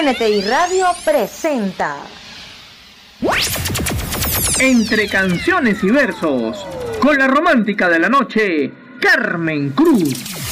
NTI Radio presenta. Entre canciones y versos, con la romántica de la noche, Carmen Cruz.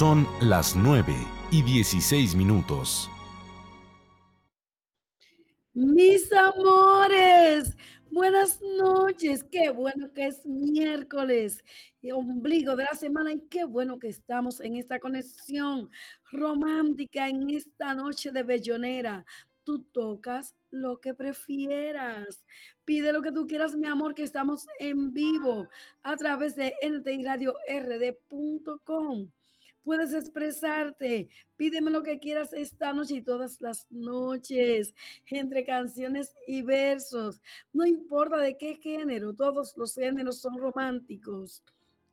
Son las 9 y 16 minutos. Mis amores, buenas noches. Qué bueno que es miércoles, ombligo de la semana, y qué bueno que estamos en esta conexión romántica en esta noche de bellonera. Tú tocas lo que prefieras. Pide lo que tú quieras, mi amor, que estamos en vivo a través de rd.com puedes expresarte. Pídeme lo que quieras esta noche y todas las noches, entre canciones y versos. No importa de qué género, todos los géneros son románticos.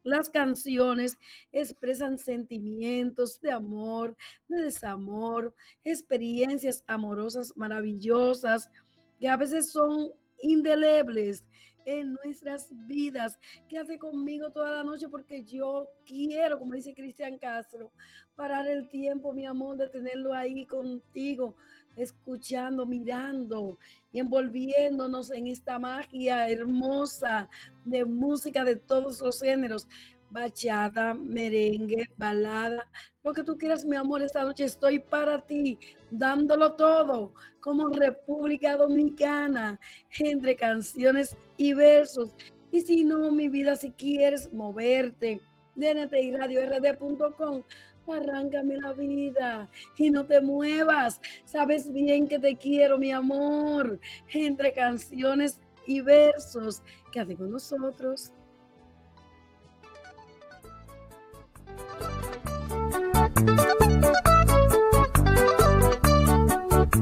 Las canciones expresan sentimientos de amor, de desamor, experiencias amorosas maravillosas que a veces son indelebles en nuestras vidas. Quédate conmigo toda la noche porque yo quiero, como dice Cristian Castro, parar el tiempo, mi amor, de tenerlo ahí contigo, escuchando, mirando y envolviéndonos en esta magia hermosa de música de todos los géneros. Bachata, merengue, balada, lo que tú quieras, mi amor, esta noche estoy para ti, dándolo todo como República Dominicana, entre canciones y versos. Y si no, mi vida, si quieres moverte, DNT y Radio RD.com arráncame la vida y no te muevas. Sabes bien que te quiero, mi amor. Entre canciones y versos, quédate con nosotros.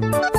Thank you.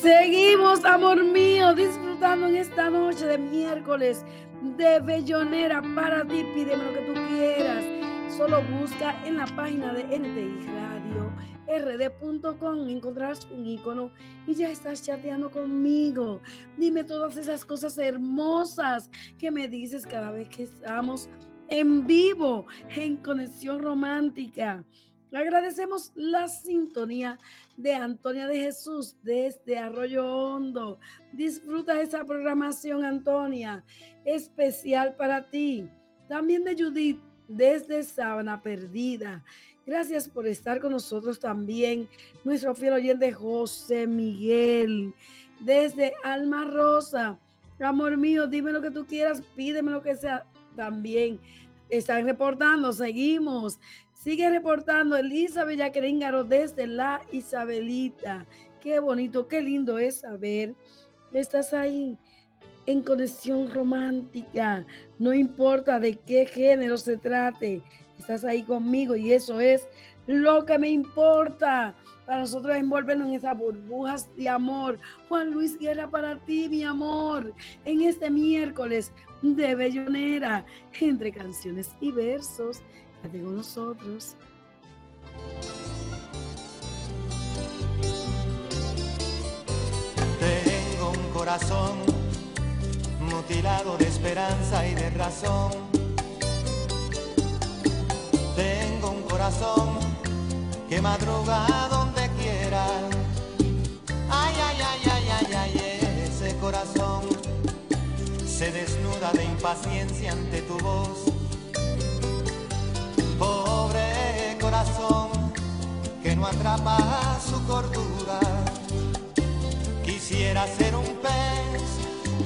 Seguimos, amor mío, disfrutando en esta noche de miércoles de Bellonera para ti. Pídeme lo que tú quieras. Solo busca en la página de NTI Radio rd.com encontrarás un icono y ya estás chateando conmigo. Dime todas esas cosas hermosas que me dices cada vez que estamos en vivo, en conexión romántica. Agradecemos la sintonía de Antonia de Jesús desde Arroyo Hondo. Disfruta esa programación, Antonia, especial para ti. También de Judith desde Sábana Perdida. Gracias por estar con nosotros también. Nuestro fiel oyente José Miguel desde Alma Rosa. Amor mío, dime lo que tú quieras, pídeme lo que sea también. Están reportando, seguimos. Sigue reportando Elizabeth Yaqueríngaro desde la Isabelita. Qué bonito, qué lindo es saber que estás ahí en conexión romántica. No importa de qué género se trate, estás ahí conmigo y eso es lo que me importa. Para nosotros envolvernos en esas burbujas de amor. Juan Luis Guerra para ti, mi amor. En este miércoles de Bellonera, entre canciones y versos digo nosotros. Tengo un corazón mutilado de esperanza y de razón. Tengo un corazón que madruga donde quiera. Ay, ay, ay, ay, ay, ay, ese corazón se desnuda de impaciencia ante tu voz pobre corazón que no atrapa su cordura. Quisiera ser un pez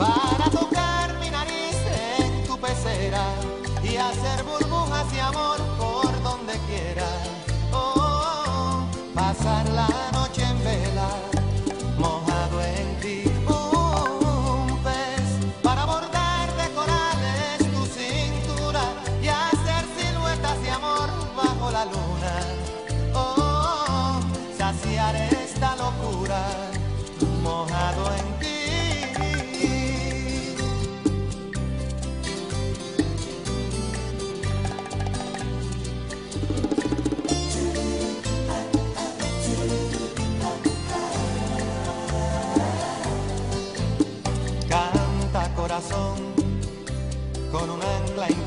para tocar mi nariz en tu pecera y hacer burbujas de amor por donde quiera. Oh, pasar la noche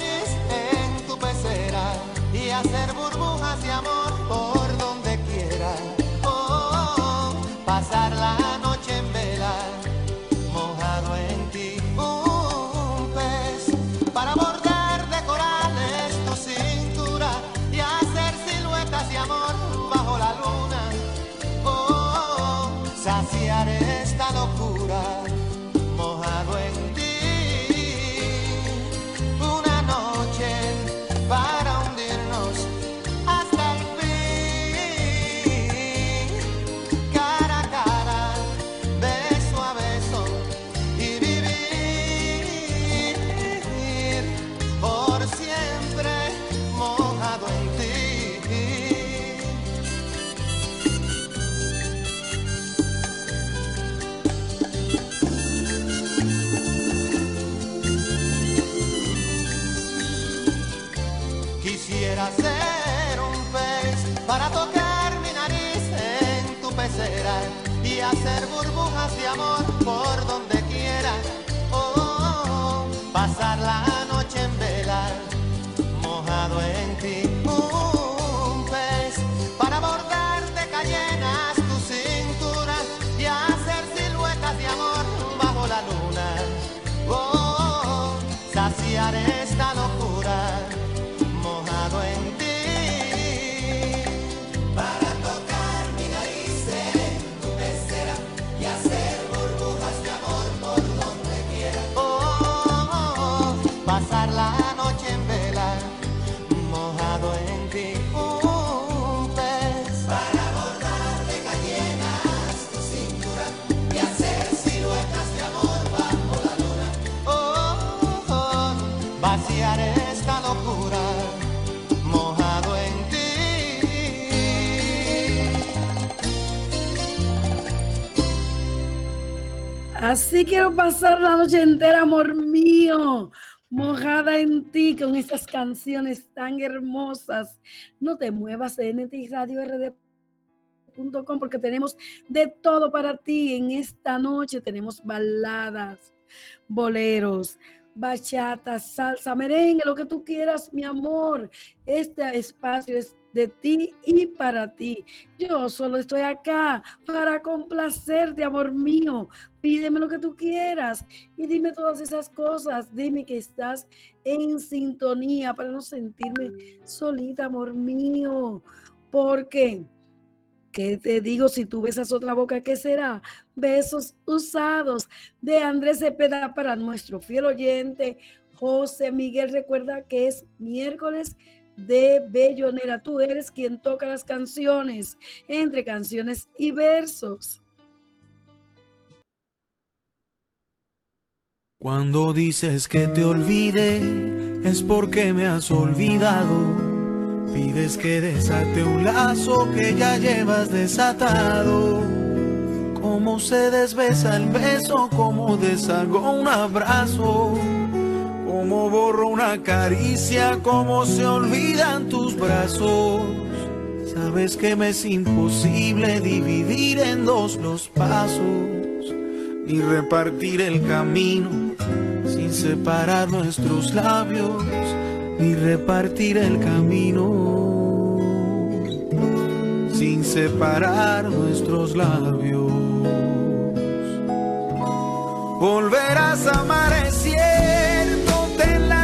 en tu pecera y hacer burbujas de amor por Así quiero pasar la noche entera, amor mío, mojada en ti con estas canciones tan hermosas. No te muevas NT Radio RD.com porque tenemos de todo para ti en esta noche. Tenemos baladas, boleros, bachata, salsa, merengue, lo que tú quieras, mi amor. Este espacio es de ti y para ti. Yo solo estoy acá para complacerte, amor mío. Pídeme lo que tú quieras y dime todas esas cosas. Dime que estás en sintonía para no sentirme solita, amor mío. Porque, ¿qué te digo? Si tú besas otra boca, ¿qué será? Besos usados de Andrés Cepeda para nuestro fiel oyente. José Miguel, recuerda que es miércoles de Bellonera. Tú eres quien toca las canciones, entre canciones y versos. Cuando dices que te olvide, es porque me has olvidado. Pides que desate un lazo que ya llevas desatado. Cómo se desbesa el beso, cómo deshago un abrazo. Cómo borro una caricia, cómo se olvidan tus brazos. Sabes que me es imposible dividir en dos los pasos y repartir el camino sin separar nuestros labios. ni repartir el camino sin separar nuestros labios. Volverás a cierto,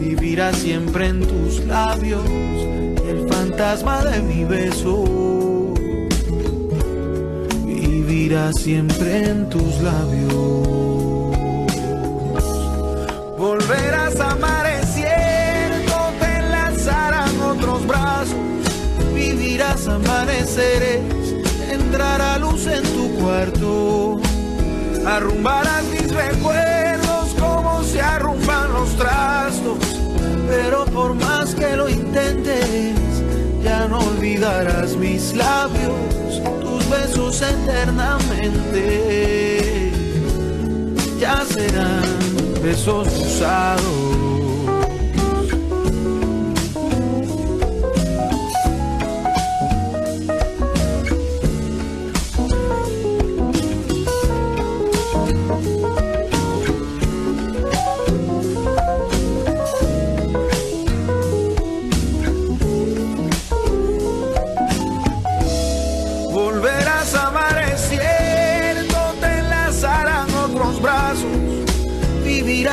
vivirá siempre en tus labios. El fantasma de mi beso vivirá siempre en tus labios. Volverás a cierto, te enlazarán otros brazos, vivirás amaneceres, entrará luz en tu cuarto, arrumbarás mis recuerdos como se arrumban los trastos, pero por más que lo intentes, ya no olvidarás mis labios, tus besos eternamente, ya serán besos usados.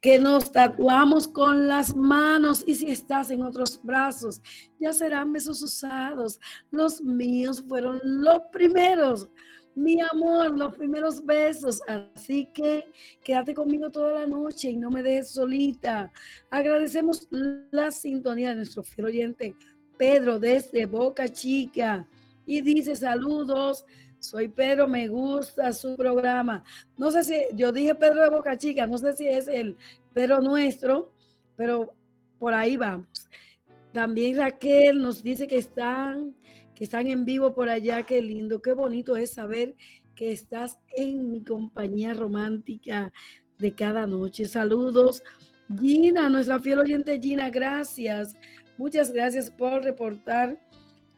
Que nos tatuamos con las manos y si estás en otros brazos, ya serán besos usados. Los míos fueron los primeros, mi amor, los primeros besos. Así que quédate conmigo toda la noche y no me dejes solita. Agradecemos la sintonía de nuestro fiel oyente Pedro desde Boca Chica y dice saludos. Soy Pedro, me gusta su programa. No sé si, yo dije Pedro de Boca Chica, no sé si es el Pedro nuestro, pero por ahí vamos. También Raquel nos dice que están, que están en vivo por allá, qué lindo, qué bonito es saber que estás en mi compañía romántica de cada noche. Saludos. Gina, nuestra fiel oyente Gina, gracias. Muchas gracias por reportar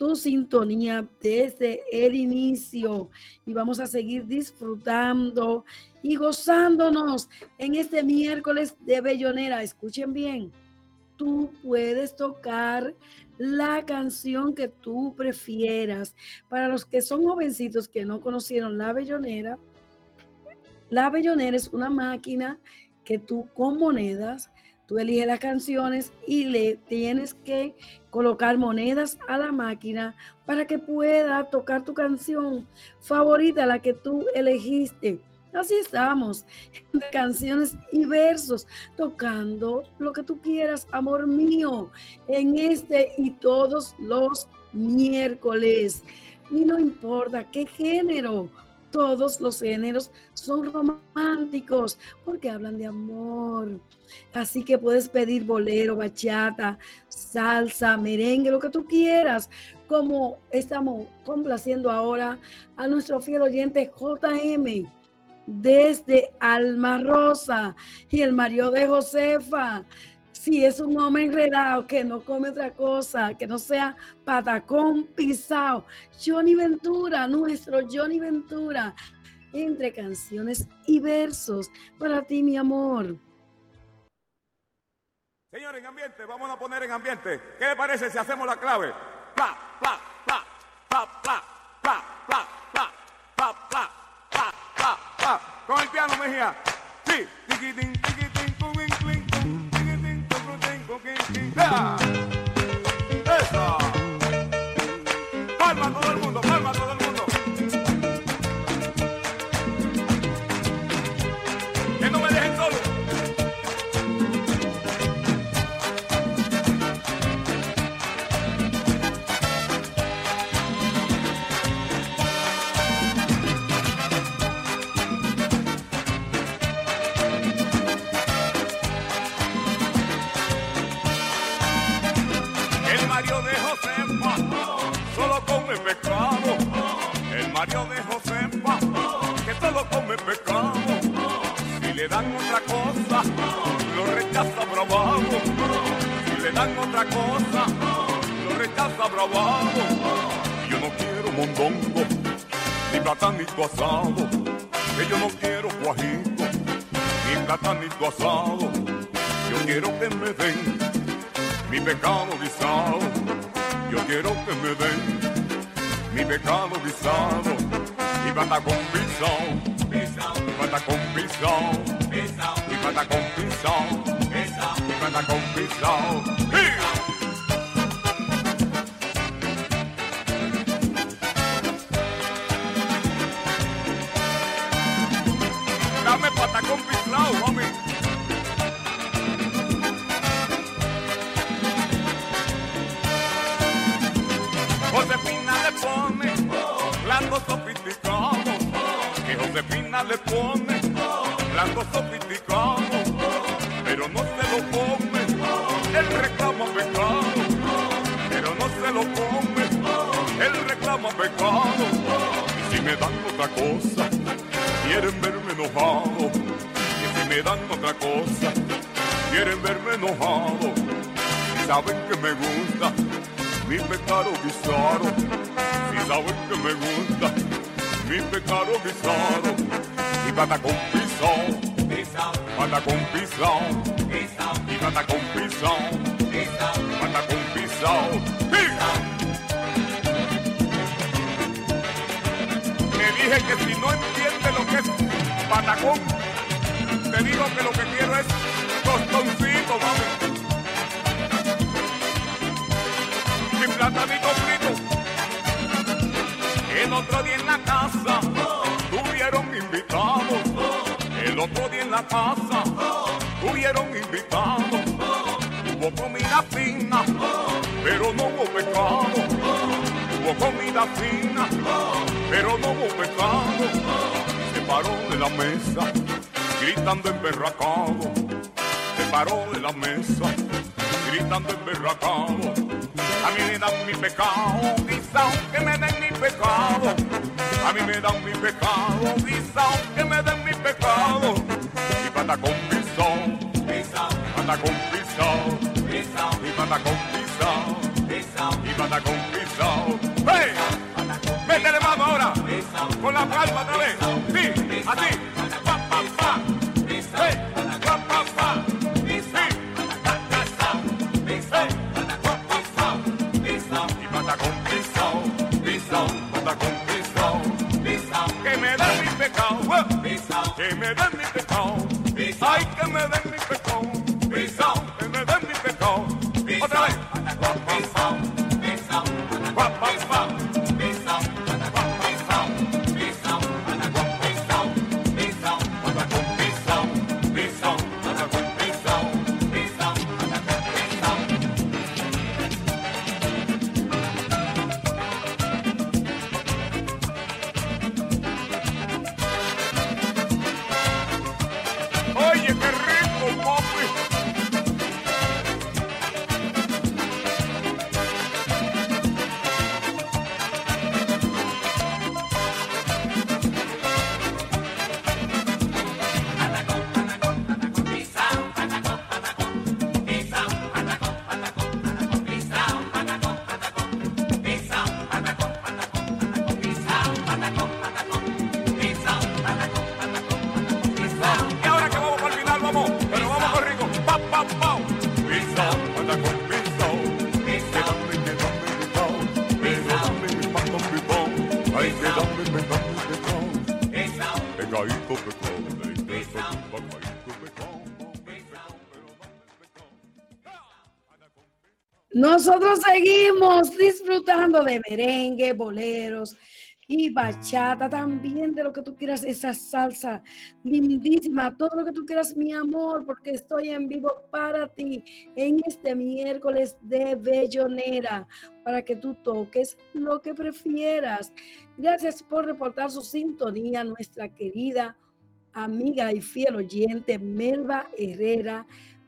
tu sintonía desde el inicio y vamos a seguir disfrutando y gozándonos en este miércoles de Bellonera. Escuchen bien, tú puedes tocar la canción que tú prefieras. Para los que son jovencitos que no conocieron la Bellonera, la Bellonera es una máquina que tú con monedas Tú eliges las canciones y le tienes que colocar monedas a la máquina para que pueda tocar tu canción favorita, la que tú elegiste. Así estamos, de canciones y versos, tocando lo que tú quieras, amor mío, en este y todos los miércoles. Y no importa qué género, todos los géneros son románticos porque hablan de amor. Así que puedes pedir bolero, bachata, salsa, merengue, lo que tú quieras, como estamos complaciendo ahora a nuestro fiel oyente JM desde Alma Rosa y el marido de Josefa. Si es un hombre enredado que no come otra cosa, que no sea patacón pisado. Johnny Ventura, nuestro Johnny Ventura, entre canciones y versos. Para ti, mi amor. Señor, en ambiente, vamos a poner en ambiente. ¿Qué le parece si hacemos la clave? Pla, pla, pla, pla, pla, pla, pla, pla, pla, pla, pla, pla, pla. Con el piano, Mejía. Sí. Tiquitín, tiquitín, Nah. Platanito asado. Que yo no quiero guajito, ni platanito asado. Yo quiero que me den mi pecado guisado. Yo quiero que me den mi pecado guisado. Y pata con pisao, y pata con pisao, y pata con pisao, y pata con pisao. Le pone blanco sofisticado, pero no se lo come, él reclama pecado, pero no se lo come, él reclama pecado, y si me dan otra cosa, quieren verme enojado, y si me dan otra cosa, quieren verme enojado, y saben que me gusta mi pecado guisado, si saben que me gusta, mi pecado guisado, y pata con pisao, pata con pisao, y pata con pisao, pata con pisao. Me dije que si no entiende lo que es patacón, te digo que lo que quiero es tostoncito, mami. mi platanito frito. El otro día en la casa El otro en la casa tuvieron invitados. Hubo comida fina, pero no hubo pecado. Hubo comida fina, pero no hubo pecado. Se paró de la mesa, gritando emberracado. Se paró de la mesa, gritando emberracado. A mí me dan mi pecado, guisao, que me den mi pecado. A mí me dan mi pecado, guisao, que me den mi pecado. Y pata con pisao, pata con pisao, y pata con pisao, y pata con pisao. ¡Hey! Métele mano ahora, con la palma otra vez. Sí, así. Give me seguimos disfrutando de merengue, boleros y bachata también de lo que tú quieras, esa salsa lindísima, todo lo que tú quieras, mi amor, porque estoy en vivo para ti en este miércoles de Bellonera, para que tú toques lo que prefieras. Gracias por reportar su sintonía, nuestra querida amiga y fiel oyente Melba Herrera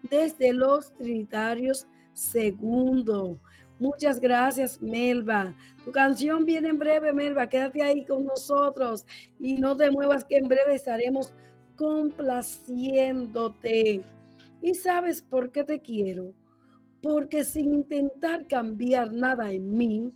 desde los Trinitarios Segundo. Muchas gracias, Melba. Tu canción viene en breve, Melba. Quédate ahí con nosotros y no te muevas que en breve estaremos complaciéndote. ¿Y sabes por qué te quiero? Porque sin intentar cambiar nada en mí,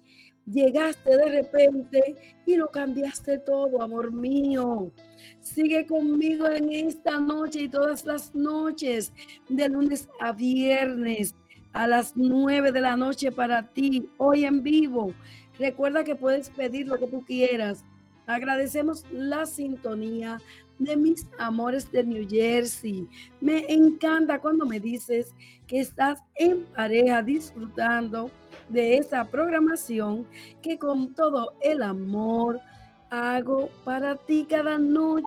llegaste de repente y lo cambiaste todo, amor mío. Sigue conmigo en esta noche y todas las noches, de lunes a viernes a las 9 de la noche para ti, hoy en vivo. Recuerda que puedes pedir lo que tú quieras. Agradecemos la sintonía de mis amores de New Jersey. Me encanta cuando me dices que estás en pareja disfrutando de esa programación que con todo el amor hago para ti cada noche.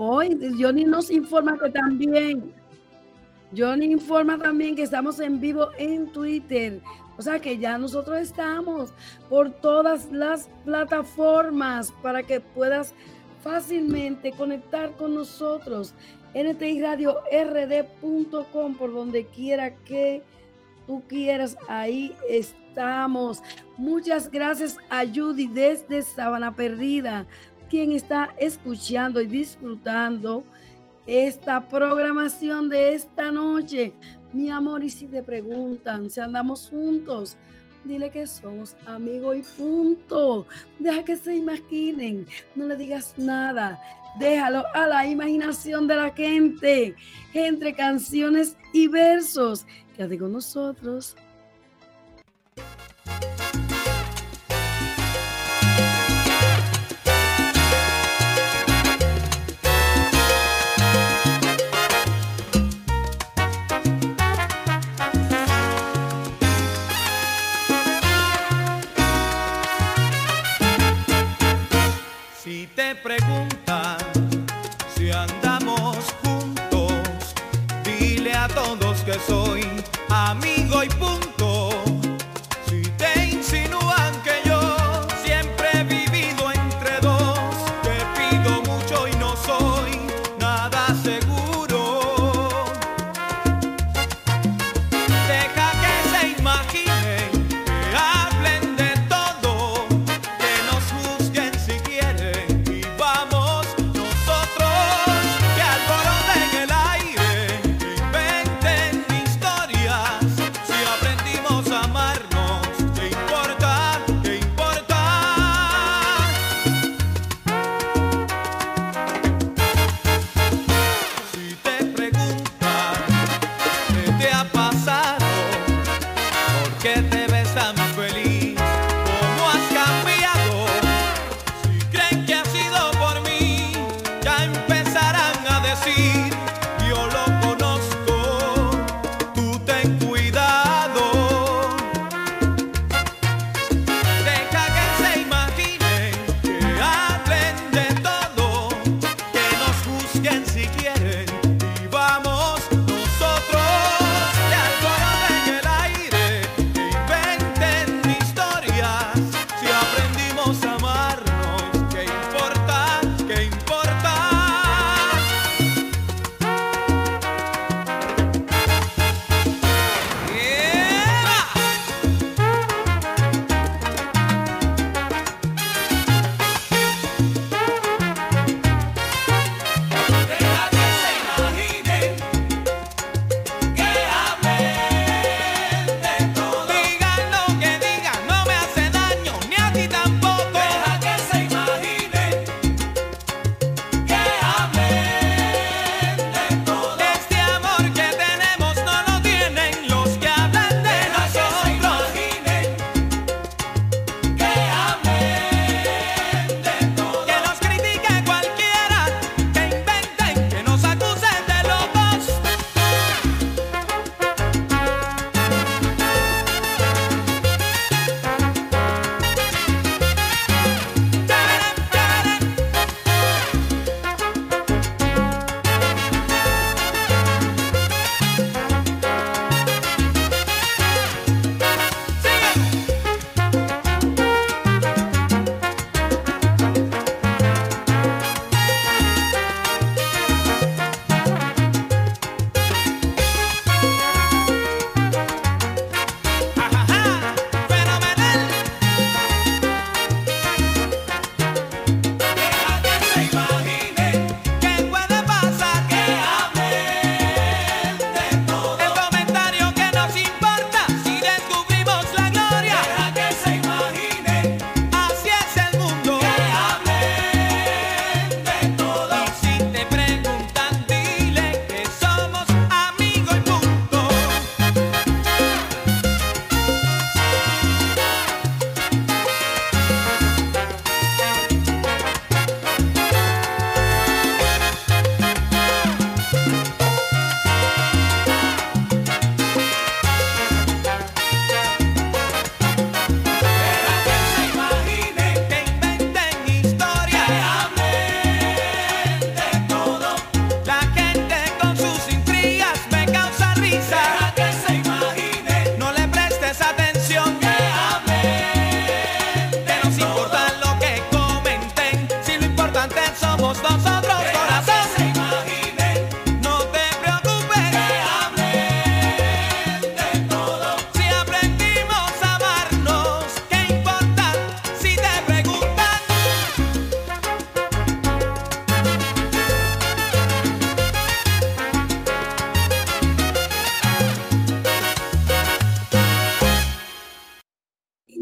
Hoy Johnny nos informa que también, Johnny informa también que estamos en vivo en Twitter. O sea que ya nosotros estamos por todas las plataformas para que puedas fácilmente conectar con nosotros. rd.com por donde quiera que tú quieras, ahí estamos. Muchas gracias a Judy desde Sabana Perdida quien está escuchando y disfrutando esta programación de esta noche. Mi amor, y si te preguntan si andamos juntos, dile que somos amigos y punto. Deja que se imaginen, no le digas nada. Déjalo a la imaginación de la gente, entre canciones y versos. Quédate con nosotros.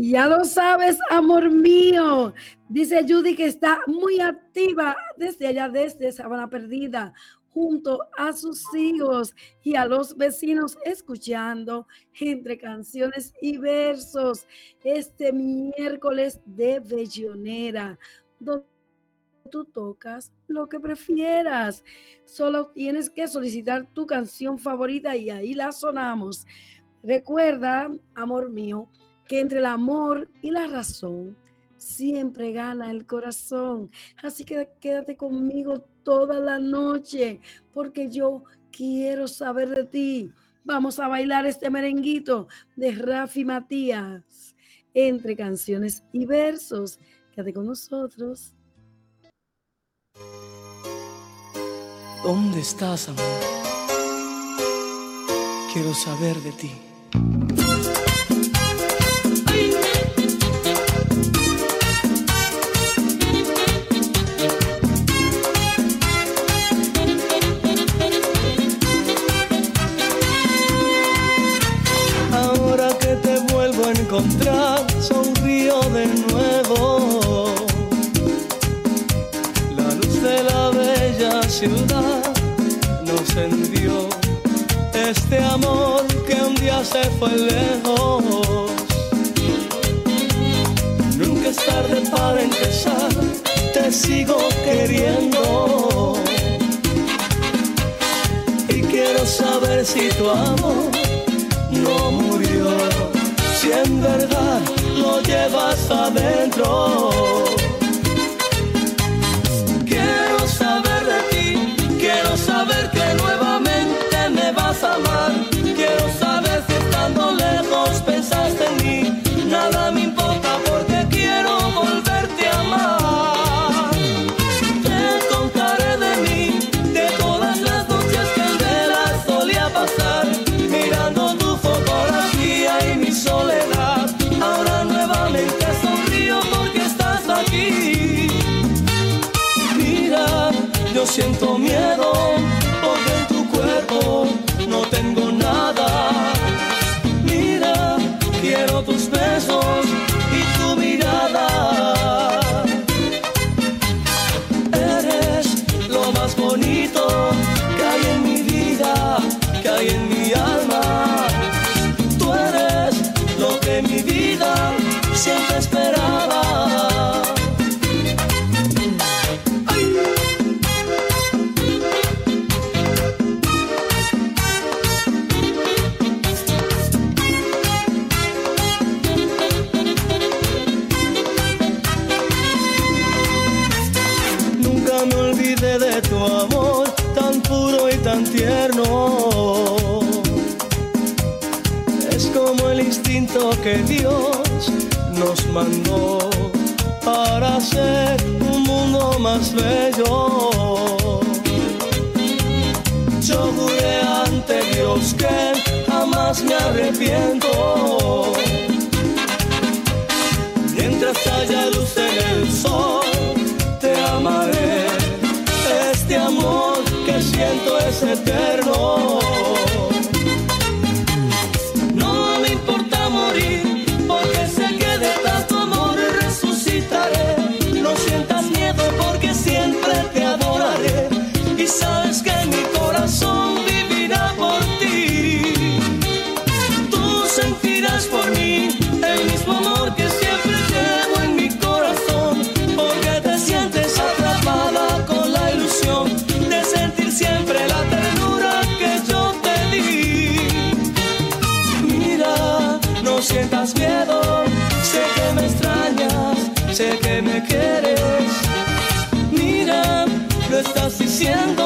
Ya lo sabes, amor mío. Dice Judy que está muy activa desde allá, desde Sabana Perdida, junto a sus hijos y a los vecinos, escuchando entre canciones y versos este miércoles de Bellonera, donde tú tocas lo que prefieras. Solo tienes que solicitar tu canción favorita y ahí la sonamos. Recuerda, amor mío, que entre el amor y la razón siempre gana el corazón. Así que quédate conmigo toda la noche porque yo quiero saber de ti. Vamos a bailar este merenguito de Rafi Matías entre canciones y versos. Quédate con nosotros. ¿Dónde estás, amor? Quiero saber de ti. Vuelvo a encontrar, sonrío de nuevo. La luz de la bella ciudad nos envió este amor que un día se fue lejos. Nunca es tarde para empezar, te sigo queriendo. Y quiero saber si tu amor no murió, si en verdad lo llevas adentro. Tu amor tan puro y tan tierno. Es como el instinto que Dios nos mandó para hacer un mundo más bello. Yo juré ante Dios que jamás me arrepiento. Mientras haya luz en el sol, te amaré. Es eterno. Miedo, sé que me extrañas, sé que me quieres. Mira, lo estás diciendo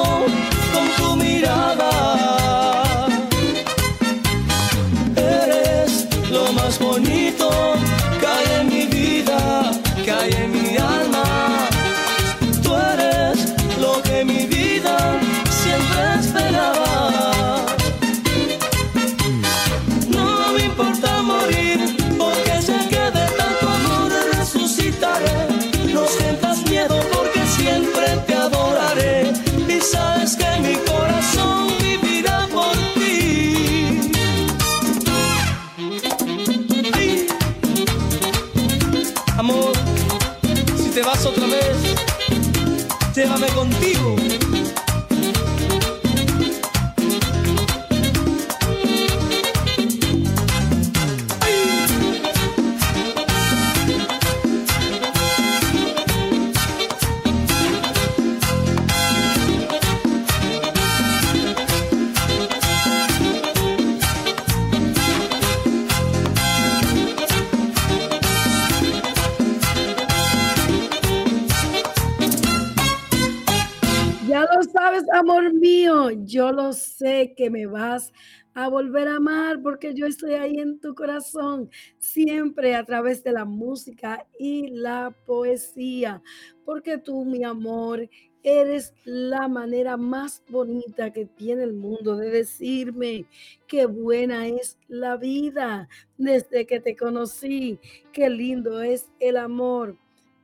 que me vas a volver a amar porque yo estoy ahí en tu corazón, siempre a través de la música y la poesía. Porque tú, mi amor, eres la manera más bonita que tiene el mundo de decirme qué buena es la vida desde que te conocí, qué lindo es el amor.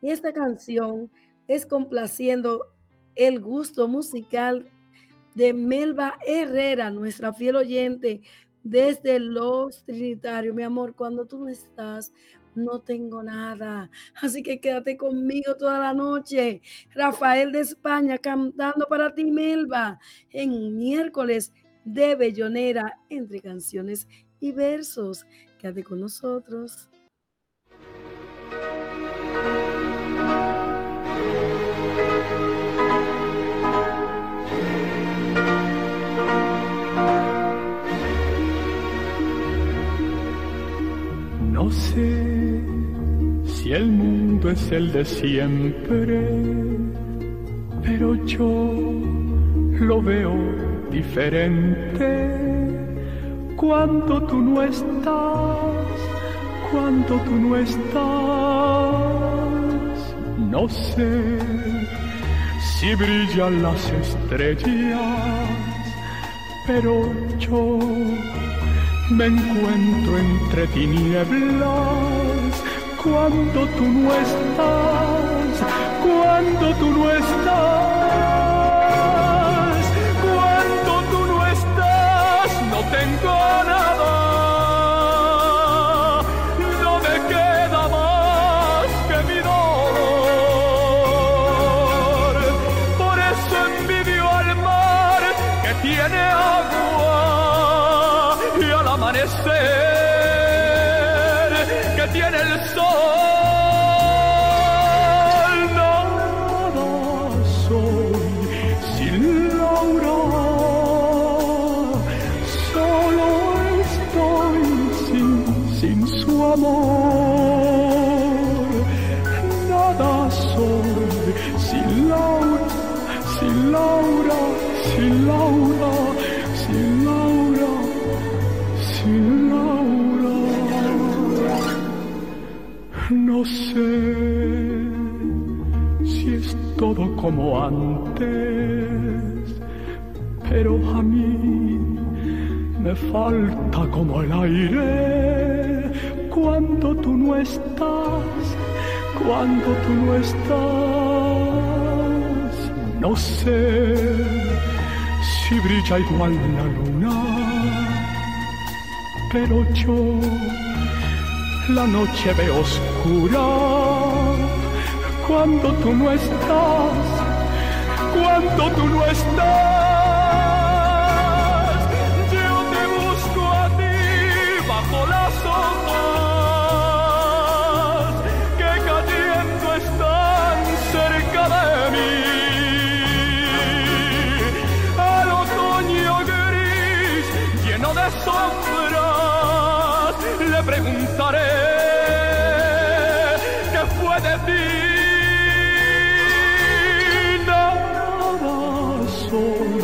Y esta canción es complaciendo el gusto musical de Melba Herrera, nuestra fiel oyente desde Los Trinitarios. Mi amor, cuando tú no estás, no tengo nada. Así que quédate conmigo toda la noche. Rafael de España cantando para ti, Melba, en miércoles de Bellonera, entre canciones y versos. Quédate con nosotros. No sé si el mundo es el de siempre, pero yo lo veo diferente cuando tú no estás, cuando tú no estás. No sé si brillan las estrellas, pero yo me encuentro entre tinieblas. Cuando tú no estás, cuando tú no estás, cuando tú no estás. No sé si brilla igual la luna pero yo la noche veo oscura cuando tú no estás, cuando tú no estás. Soy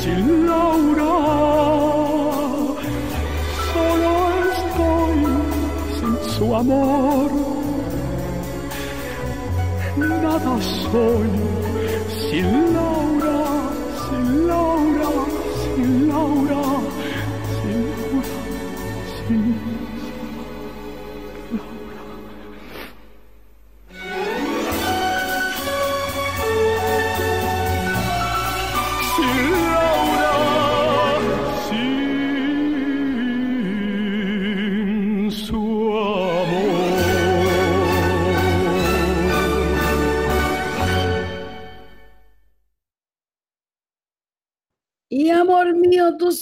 sin Laura, solo estoy sin su amor. Nada soy sin Laura,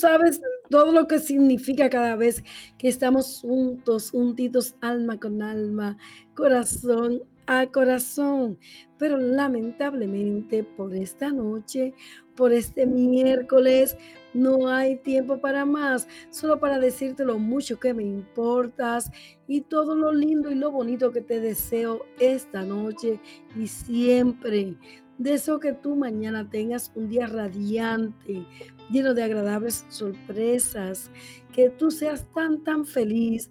sabes todo lo que significa cada vez que estamos juntos, juntitos, alma con alma, corazón a corazón. Pero lamentablemente por esta noche, por este miércoles, no hay tiempo para más, solo para decirte lo mucho que me importas y todo lo lindo y lo bonito que te deseo esta noche y siempre. Deseo que tú mañana tengas un día radiante, lleno de agradables sorpresas, que tú seas tan, tan feliz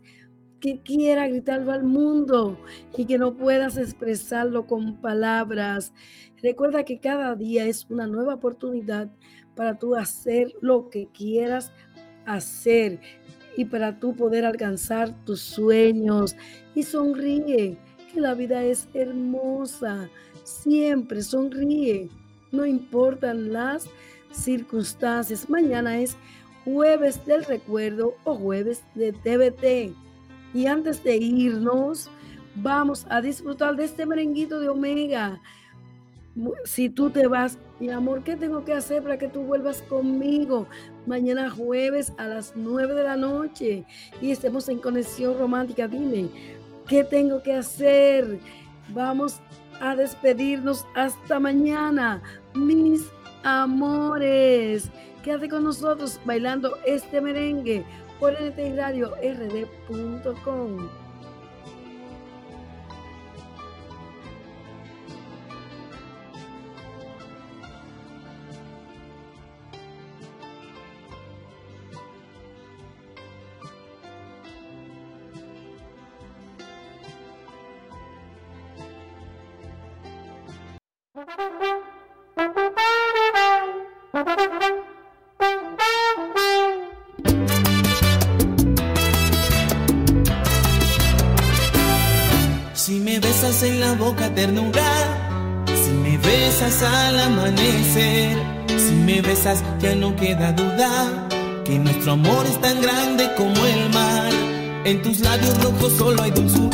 que quiera gritarlo al mundo y que no puedas expresarlo con palabras. Recuerda que cada día es una nueva oportunidad para tú hacer lo que quieras hacer y para tú poder alcanzar tus sueños. Y sonríe, que la vida es hermosa. Siempre sonríe, no importan las circunstancias. Mañana es jueves del recuerdo o jueves de TBT. Y antes de irnos, vamos a disfrutar de este merenguito de Omega. Si tú te vas, mi amor, ¿qué tengo que hacer para que tú vuelvas conmigo? Mañana jueves a las 9 de la noche y estemos en conexión romántica. Dime, ¿qué tengo que hacer? Vamos a despedirnos hasta mañana, mis amores. Quédate con nosotros bailando este merengue por rd.com. ya no queda duda que nuestro amor es tan grande como el mar. En tus labios rojos solo hay dulzura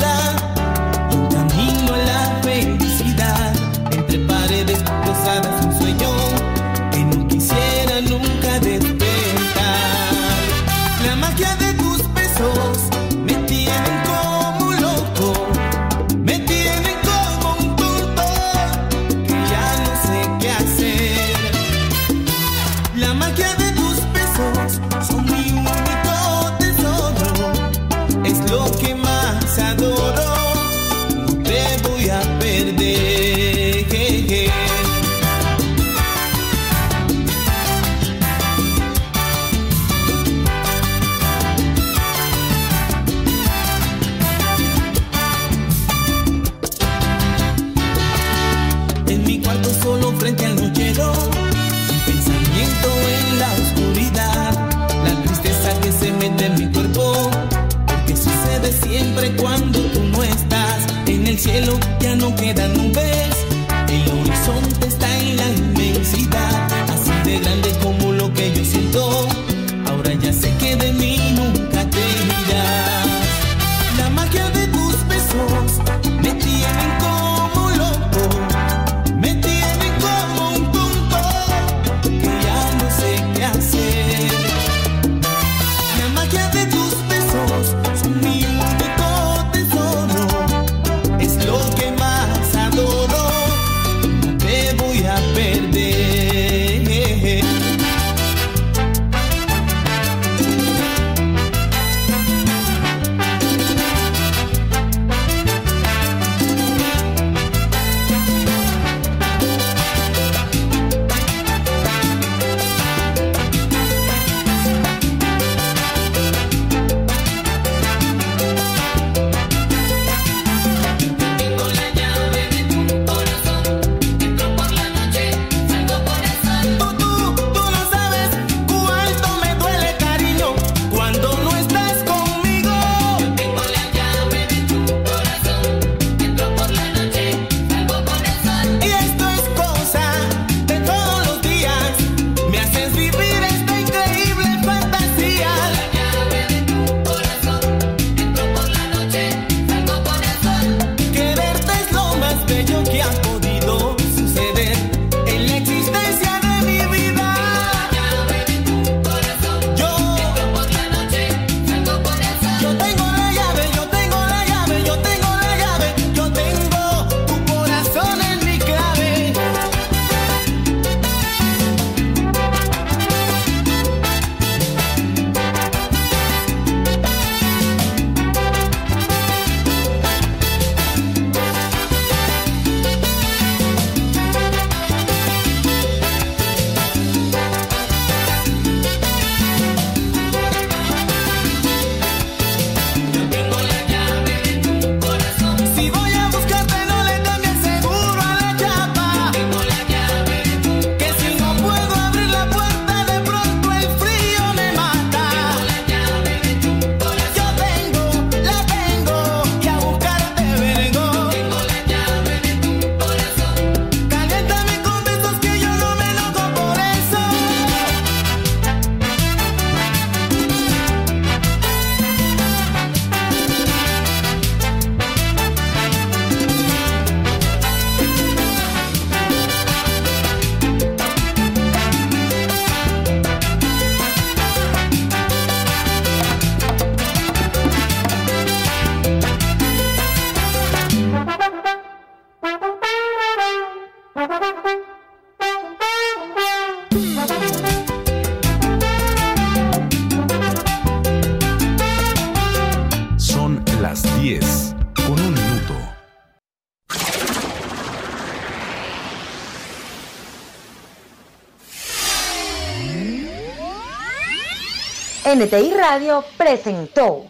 NTI Radio presentó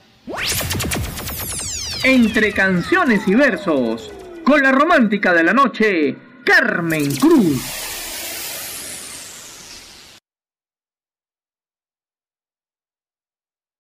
Entre canciones y versos, con la romántica de la noche, Carmen Cruz.